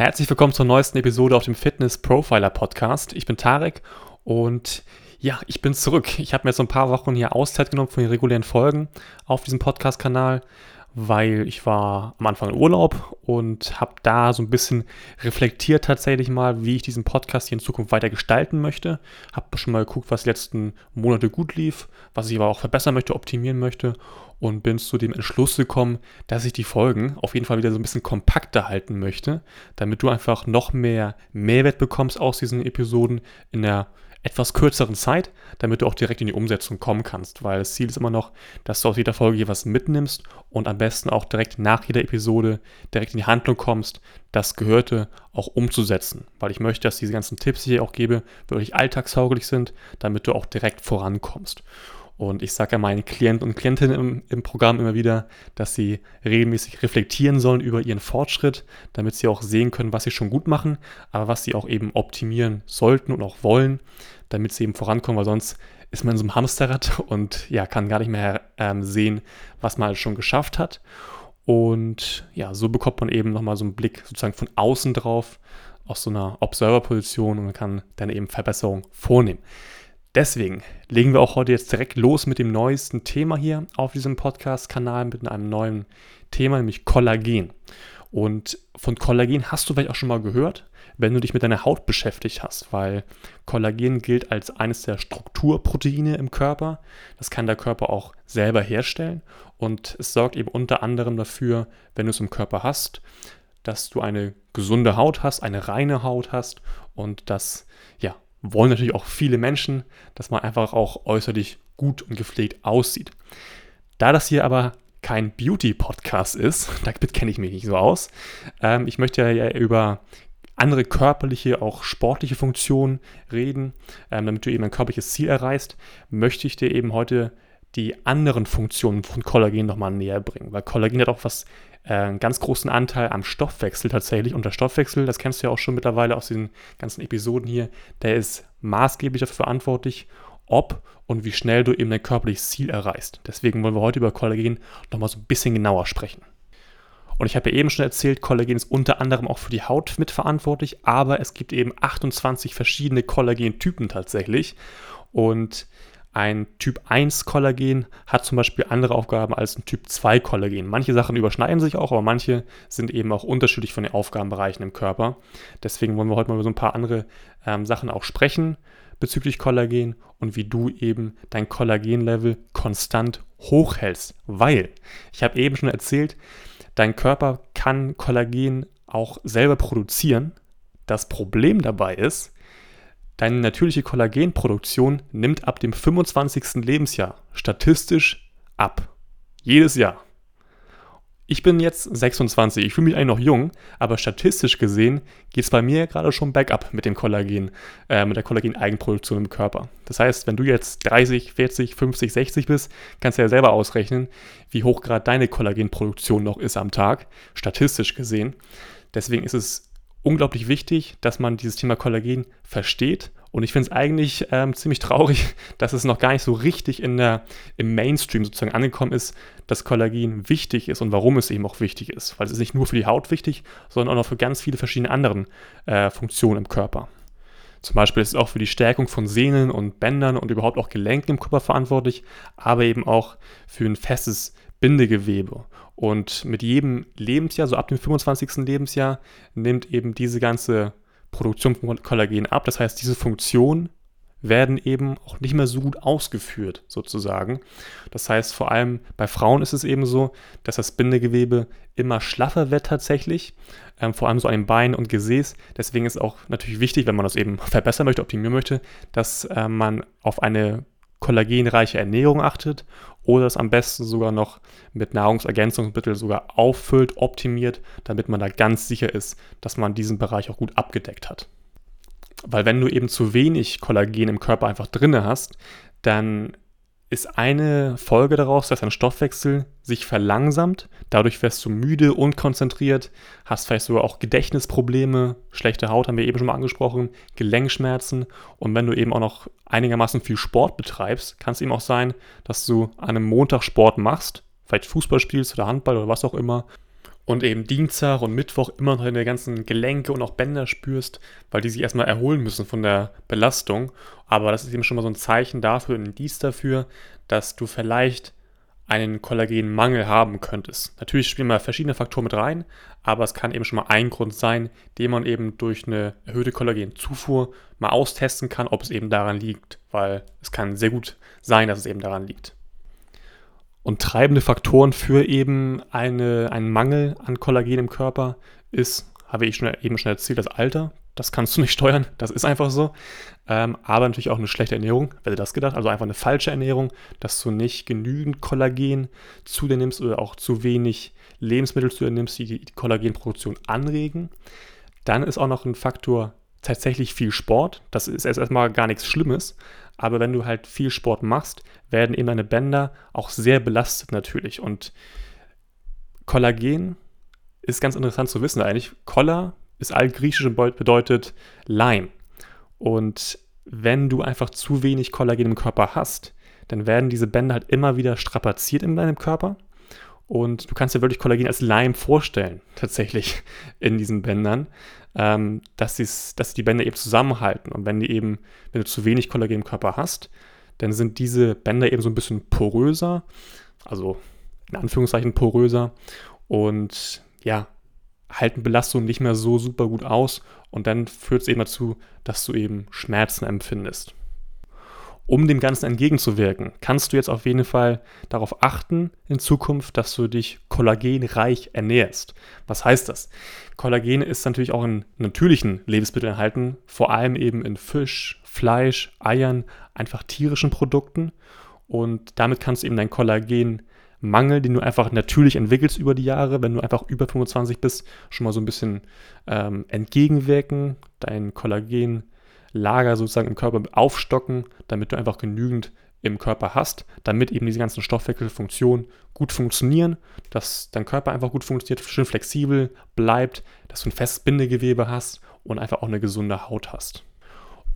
Herzlich willkommen zur neuesten Episode auf dem Fitness Profiler Podcast. Ich bin Tarek und ja, ich bin zurück. Ich habe mir jetzt so ein paar Wochen hier Auszeit genommen von den regulären Folgen auf diesem Podcast-Kanal, weil ich war am Anfang in Urlaub und habe da so ein bisschen reflektiert tatsächlich mal, wie ich diesen Podcast hier in Zukunft weiter gestalten möchte. Habe schon mal geguckt, was die letzten Monate gut lief, was ich aber auch verbessern möchte, optimieren möchte und bin zu dem Entschluss gekommen, dass ich die Folgen auf jeden Fall wieder so ein bisschen kompakter halten möchte, damit du einfach noch mehr Mehrwert bekommst aus diesen Episoden in der etwas kürzeren Zeit, damit du auch direkt in die Umsetzung kommen kannst, weil das Ziel ist immer noch, dass du aus jeder Folge was mitnimmst und am besten auch direkt nach jeder Episode direkt in die Handlung kommst, das Gehörte auch umzusetzen, weil ich möchte, dass diese ganzen Tipps, die ich hier auch gebe, wirklich alltagstauglich sind, damit du auch direkt vorankommst. Und ich sage ja meinen Klienten und Klientinnen im, im, Programm immer wieder, dass sie regelmäßig reflektieren sollen über ihren Fortschritt, damit sie auch sehen können, was sie schon gut machen, aber was sie auch eben optimieren sollten und auch wollen, damit sie eben vorankommen, weil sonst ist man in so einem Hamsterrad und ja, kann gar nicht mehr ähm, sehen, was man schon geschafft hat. Und ja, so bekommt man eben nochmal so einen Blick sozusagen von außen drauf, aus so einer Observer-Position und man kann dann eben Verbesserungen vornehmen. Deswegen legen wir auch heute jetzt direkt los mit dem neuesten Thema hier auf diesem Podcast-Kanal mit einem neuen Thema, nämlich Kollagen. Und von Kollagen hast du vielleicht auch schon mal gehört, wenn du dich mit deiner Haut beschäftigt hast, weil Kollagen gilt als eines der Strukturproteine im Körper. Das kann der Körper auch selber herstellen und es sorgt eben unter anderem dafür, wenn du es im Körper hast, dass du eine gesunde Haut hast, eine reine Haut hast und dass ja, wollen natürlich auch viele Menschen, dass man einfach auch äußerlich gut und gepflegt aussieht. Da das hier aber kein Beauty-Podcast ist, damit kenne ich mich nicht so aus, ähm, ich möchte ja über andere körperliche, auch sportliche Funktionen reden, ähm, damit du eben ein körperliches Ziel erreichst, möchte ich dir eben heute die anderen Funktionen von Kollagen nochmal näher bringen, weil Kollagen hat auch was äh, einen ganz großen Anteil am Stoffwechsel tatsächlich. Und der Stoffwechsel, das kennst du ja auch schon mittlerweile aus den ganzen Episoden hier, der ist maßgeblich dafür verantwortlich, ob und wie schnell du eben dein körperliches Ziel erreichst. Deswegen wollen wir heute über Kollagen nochmal so ein bisschen genauer sprechen. Und ich habe ja eben schon erzählt, Kollagen ist unter anderem auch für die Haut mitverantwortlich, aber es gibt eben 28 verschiedene Kollagentypen tatsächlich. Und ein Typ 1 Kollagen hat zum Beispiel andere Aufgaben als ein Typ 2 Kollagen. Manche Sachen überschneiden sich auch, aber manche sind eben auch unterschiedlich von den Aufgabenbereichen im Körper. Deswegen wollen wir heute mal über so ein paar andere ähm, Sachen auch sprechen bezüglich Kollagen und wie du eben dein Kollagenlevel konstant hochhältst. Weil, ich habe eben schon erzählt, dein Körper kann Kollagen auch selber produzieren. Das Problem dabei ist, Deine natürliche Kollagenproduktion nimmt ab dem 25. Lebensjahr statistisch ab. Jedes Jahr. Ich bin jetzt 26, ich fühle mich eigentlich noch jung, aber statistisch gesehen geht es bei mir gerade schon bergab mit dem Kollagen, äh, mit der Kollagen-Eigenproduktion im Körper. Das heißt, wenn du jetzt 30, 40, 50, 60 bist, kannst du ja selber ausrechnen, wie hoch gerade deine Kollagenproduktion noch ist am Tag, statistisch gesehen. Deswegen ist es unglaublich wichtig, dass man dieses Thema Kollagen versteht. Und ich finde es eigentlich ähm, ziemlich traurig, dass es noch gar nicht so richtig in der, im Mainstream sozusagen angekommen ist, dass Kollagen wichtig ist und warum es eben auch wichtig ist. Weil es ist nicht nur für die Haut wichtig, sondern auch noch für ganz viele verschiedene andere äh, Funktionen im Körper. Zum Beispiel ist es auch für die Stärkung von Sehnen und Bändern und überhaupt auch Gelenken im Körper verantwortlich, aber eben auch für ein festes Bindegewebe. Und mit jedem Lebensjahr, so ab dem 25. Lebensjahr, nimmt eben diese ganze Produktion von Kollagen ab. Das heißt, diese Funktionen werden eben auch nicht mehr so gut ausgeführt, sozusagen. Das heißt, vor allem bei Frauen ist es eben so, dass das Bindegewebe immer schlaffer wird tatsächlich, ähm, vor allem so an den Beinen und Gesäß. Deswegen ist auch natürlich wichtig, wenn man das eben verbessern möchte, optimieren möchte, dass äh, man auf eine kollagenreiche Ernährung achtet oder es am besten sogar noch mit Nahrungsergänzungsmitteln sogar auffüllt, optimiert, damit man da ganz sicher ist, dass man diesen Bereich auch gut abgedeckt hat. Weil wenn du eben zu wenig Kollagen im Körper einfach drinne hast, dann ist eine Folge daraus, dass dein Stoffwechsel sich verlangsamt. Dadurch wirst du müde, unkonzentriert, hast vielleicht sogar auch Gedächtnisprobleme, schlechte Haut haben wir eben schon mal angesprochen, Gelenkschmerzen. Und wenn du eben auch noch einigermaßen viel Sport betreibst, kann es eben auch sein, dass du an einem Montag Sport machst, vielleicht Fußball spielst oder Handball oder was auch immer. Und eben Dienstag und Mittwoch immer noch deine ganzen Gelenke und auch Bänder spürst, weil die sich erstmal erholen müssen von der Belastung. Aber das ist eben schon mal so ein Zeichen dafür, ein Indiz dafür, dass du vielleicht einen Kollagenmangel haben könntest. Natürlich spielen mal verschiedene Faktoren mit rein, aber es kann eben schon mal ein Grund sein, den man eben durch eine erhöhte Kollagenzufuhr mal austesten kann, ob es eben daran liegt, weil es kann sehr gut sein, dass es eben daran liegt. Und treibende Faktoren für eben eine, einen Mangel an Kollagen im Körper ist, habe ich schon, eben schon erzählt, das Alter. Das kannst du nicht steuern, das ist einfach so. Ähm, aber natürlich auch eine schlechte Ernährung, wer das gedacht? Also einfach eine falsche Ernährung, dass du nicht genügend Kollagen zu dir nimmst oder auch zu wenig Lebensmittel zu dir nimmst, die die Kollagenproduktion anregen. Dann ist auch noch ein Faktor tatsächlich viel Sport. Das ist erstmal gar nichts Schlimmes. Aber wenn du halt viel Sport machst, werden eben deine Bänder auch sehr belastet natürlich. Und Kollagen ist ganz interessant zu wissen eigentlich. Kolla ist altgriechisch und bedeutet Leim. Und wenn du einfach zu wenig Kollagen im Körper hast, dann werden diese Bänder halt immer wieder strapaziert in deinem Körper. Und du kannst dir wirklich Kollagen als Leim vorstellen, tatsächlich in diesen Bändern, ähm, dass, dass die Bänder eben zusammenhalten. Und wenn die eben, wenn du zu wenig Kollagen im Körper hast, dann sind diese Bänder eben so ein bisschen poröser, also in Anführungszeichen poröser. Und ja, halten Belastungen nicht mehr so super gut aus und dann führt es eben dazu, dass du eben Schmerzen empfindest. Um dem Ganzen entgegenzuwirken, kannst du jetzt auf jeden Fall darauf achten in Zukunft, dass du dich kollagenreich ernährst. Was heißt das? Kollagen ist natürlich auch in natürlichen Lebensmitteln enthalten, vor allem eben in Fisch, Fleisch, Eiern, einfach tierischen Produkten. Und damit kannst du eben dein Kollagen Mangel, den du einfach natürlich entwickelst über die Jahre, wenn du einfach über 25 bist, schon mal so ein bisschen ähm, entgegenwirken, dein Kollagenlager sozusagen im Körper aufstocken, damit du einfach genügend im Körper hast, damit eben diese ganzen Stoffwechselfunktionen gut funktionieren, dass dein Körper einfach gut funktioniert, schön flexibel bleibt, dass du ein festes Bindegewebe hast und einfach auch eine gesunde Haut hast.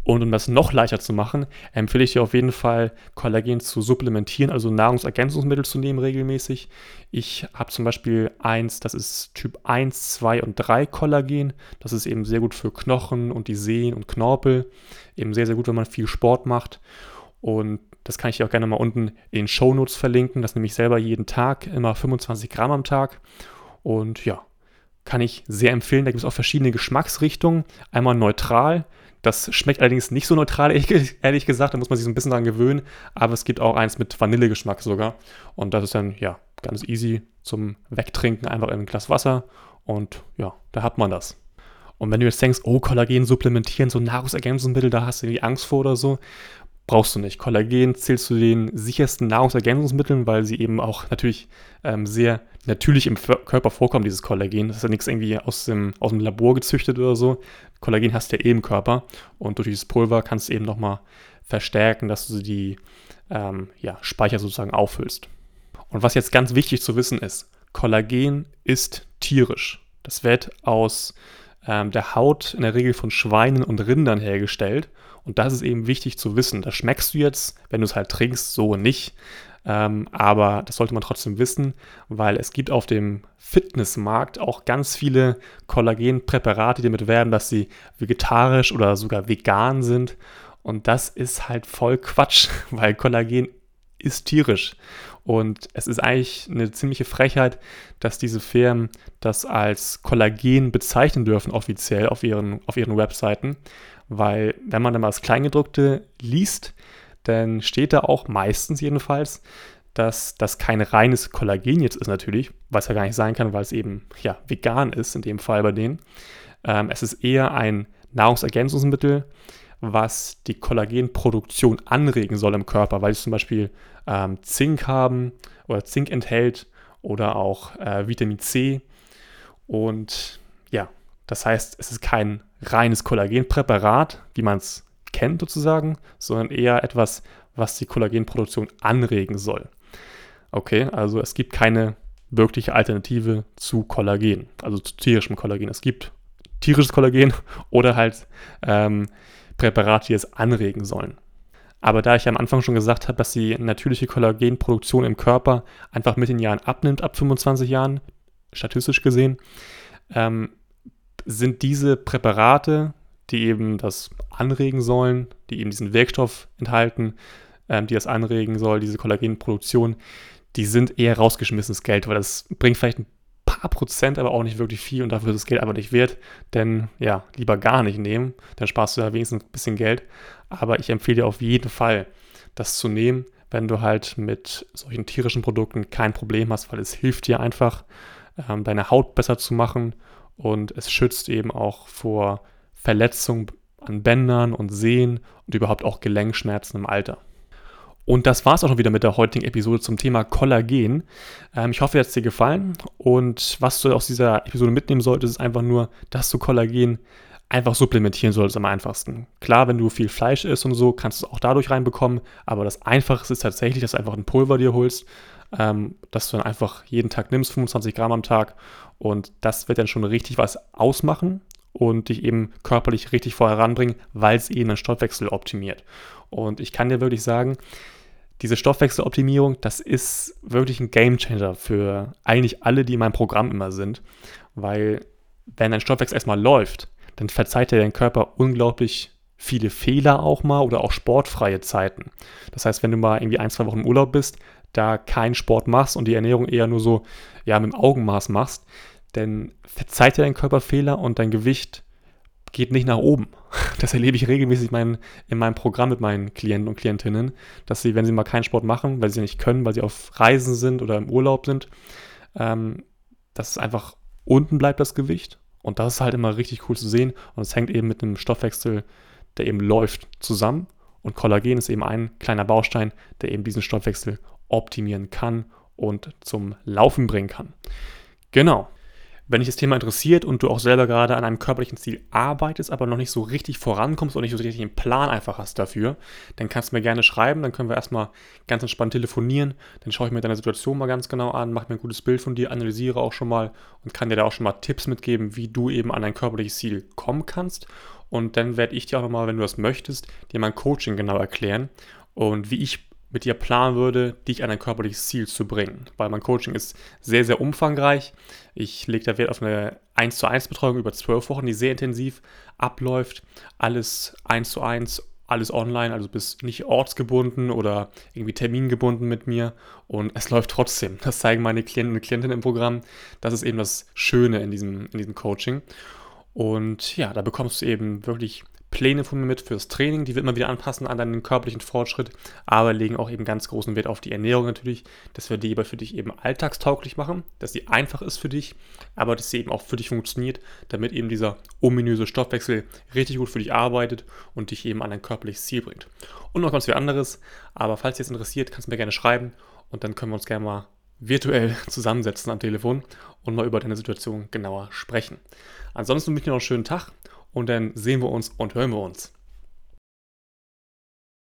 Und um das noch leichter zu machen, empfehle ich dir auf jeden Fall, Kollagen zu supplementieren, also Nahrungsergänzungsmittel zu nehmen regelmäßig. Ich habe zum Beispiel eins, das ist Typ 1, 2 und 3 Kollagen. Das ist eben sehr gut für Knochen und die Sehnen und Knorpel. Eben sehr, sehr gut, wenn man viel Sport macht. Und das kann ich dir auch gerne mal unten in den Show Notes verlinken. Das nehme ich selber jeden Tag, immer 25 Gramm am Tag. Und ja, kann ich sehr empfehlen. Da gibt es auch verschiedene Geschmacksrichtungen. Einmal neutral, das schmeckt allerdings nicht so neutral, ehrlich gesagt. Da muss man sich so ein bisschen dran gewöhnen. Aber es gibt auch eins mit Vanillegeschmack sogar. Und das ist dann, ja, ganz easy zum Wegtrinken. Einfach in ein Glas Wasser. Und ja, da hat man das. Und wenn du jetzt denkst, oh, Kollagen supplementieren, so Nahrungsergänzungsmittel, da hast du irgendwie Angst vor oder so, brauchst du nicht. Kollagen zählt zu den sichersten Nahrungsergänzungsmitteln, weil sie eben auch natürlich ähm, sehr natürlich im Körper vorkommen, dieses Kollagen. Das ist ja nichts irgendwie aus dem, aus dem Labor gezüchtet oder so. Kollagen hast du ja eh im Körper und durch dieses Pulver kannst du eben nochmal verstärken, dass du die ähm, ja, Speicher sozusagen auffüllst. Und was jetzt ganz wichtig zu wissen ist, Kollagen ist tierisch. Das wird aus ähm, der Haut in der Regel von Schweinen und Rindern hergestellt. Und das ist eben wichtig zu wissen. Das schmeckst du jetzt, wenn du es halt trinkst, so nicht. Ähm, aber das sollte man trotzdem wissen, weil es gibt auf dem Fitnessmarkt auch ganz viele Kollagenpräparate, die damit werben, dass sie vegetarisch oder sogar vegan sind. Und das ist halt voll Quatsch, weil Kollagen ist tierisch. Und es ist eigentlich eine ziemliche Frechheit, dass diese Firmen das als Kollagen bezeichnen dürfen, offiziell auf ihren, auf ihren Webseiten. Weil, wenn man dann mal das Kleingedruckte liest, dann steht da auch meistens jedenfalls, dass das kein reines Kollagen jetzt ist, natürlich, was ja gar nicht sein kann, weil es eben ja, vegan ist, in dem Fall bei denen. Ähm, es ist eher ein Nahrungsergänzungsmittel, was die Kollagenproduktion anregen soll im Körper, weil es zum Beispiel ähm, Zink haben oder Zink enthält oder auch äh, Vitamin C. Und ja, das heißt, es ist kein reines Kollagenpräparat, wie man es kennt sozusagen, sondern eher etwas, was die Kollagenproduktion anregen soll. Okay, also es gibt keine wirkliche Alternative zu Kollagen, also zu tierischem Kollagen. Es gibt tierisches Kollagen oder halt ähm, Präparate, die es anregen sollen. Aber da ich am Anfang schon gesagt habe, dass die natürliche Kollagenproduktion im Körper einfach mit den Jahren abnimmt, ab 25 Jahren, statistisch gesehen, ähm, sind diese Präparate, die eben das anregen sollen, die eben diesen Wirkstoff enthalten, ähm, die das anregen soll, diese Kollagenproduktion, die sind eher rausgeschmissenes Geld, weil das bringt vielleicht ein paar Prozent, aber auch nicht wirklich viel und dafür ist das Geld aber nicht wert. Denn ja, lieber gar nicht nehmen, dann sparst du ja wenigstens ein bisschen Geld. Aber ich empfehle dir auf jeden Fall, das zu nehmen, wenn du halt mit solchen tierischen Produkten kein Problem hast, weil es hilft dir einfach, ähm, deine Haut besser zu machen und es schützt eben auch vor Verletzungen an Bändern und Sehnen und überhaupt auch Gelenkschmerzen im Alter. Und das war es auch schon wieder mit der heutigen Episode zum Thema Kollagen. Ähm, ich hoffe, es hat dir gefallen. Und was du aus dieser Episode mitnehmen solltest, ist einfach nur, dass du Kollagen einfach supplementieren solltest am einfachsten. Klar, wenn du viel Fleisch isst und so, kannst du es auch dadurch reinbekommen. Aber das Einfachste ist tatsächlich, dass du einfach ein Pulver dir holst, ähm, dass du dann einfach jeden Tag nimmst, 25 Gramm am Tag. Und das wird dann schon richtig was ausmachen und dich eben körperlich richtig voranbringen, weil es eben den Stoffwechsel optimiert. Und ich kann dir wirklich sagen, diese Stoffwechseloptimierung, das ist wirklich ein Gamechanger für eigentlich alle, die in meinem Programm immer sind. Weil wenn dein Stoffwechsel erstmal läuft, dann verzeiht dir dein Körper unglaublich viele Fehler auch mal oder auch sportfreie Zeiten. Das heißt, wenn du mal irgendwie ein, zwei Wochen im Urlaub bist, da keinen Sport machst und die Ernährung eher nur so ja, mit dem Augenmaß machst, dann verzeiht dir dein Körper Fehler und dein Gewicht geht nicht nach oben. Das erlebe ich regelmäßig mein, in meinem Programm mit meinen Klienten und Klientinnen, dass sie, wenn sie mal keinen Sport machen, weil sie nicht können, weil sie auf Reisen sind oder im Urlaub sind, ähm, dass es einfach unten bleibt, das Gewicht. Und das ist halt immer richtig cool zu sehen. Und es hängt eben mit einem Stoffwechsel, der eben läuft, zusammen. Und Kollagen ist eben ein kleiner Baustein, der eben diesen Stoffwechsel optimieren kann und zum Laufen bringen kann. Genau. Wenn dich das Thema interessiert und du auch selber gerade an einem körperlichen Ziel arbeitest, aber noch nicht so richtig vorankommst und nicht so richtig einen Plan einfach hast dafür, dann kannst du mir gerne schreiben. Dann können wir erstmal ganz entspannt telefonieren. Dann schaue ich mir deine Situation mal ganz genau an, mache mir ein gutes Bild von dir, analysiere auch schon mal und kann dir da auch schon mal Tipps mitgeben, wie du eben an dein körperliches Ziel kommen kannst. Und dann werde ich dir auch nochmal, wenn du das möchtest, dir mein Coaching genau erklären und wie ich mit dir planen würde, dich an ein körperliches Ziel zu bringen. Weil mein Coaching ist sehr, sehr umfangreich. Ich lege da Wert auf eine 1 zu 1 Betreuung über zwölf Wochen, die sehr intensiv abläuft. Alles 1 zu 1, alles online, also bist nicht ortsgebunden oder irgendwie termingebunden mit mir. Und es läuft trotzdem. Das zeigen meine Klienten und Klientinnen im Programm. Das ist eben das Schöne in diesem, in diesem Coaching. Und ja, da bekommst du eben wirklich Pläne von mir mit fürs Training, die wir immer wieder anpassen an deinen körperlichen Fortschritt, aber legen auch eben ganz großen Wert auf die Ernährung natürlich, dass wir die aber für dich eben alltagstauglich machen, dass sie einfach ist für dich, aber dass sie eben auch für dich funktioniert, damit eben dieser ominöse Stoffwechsel richtig gut für dich arbeitet und dich eben an dein körperliches Ziel bringt. Und noch ganz viel anderes, aber falls dich das interessiert, kannst du mir gerne schreiben und dann können wir uns gerne mal virtuell zusammensetzen am Telefon und mal über deine Situation genauer sprechen. Ansonsten wünsche ich dir noch einen schönen Tag und dann sehen wir uns und hören wir uns.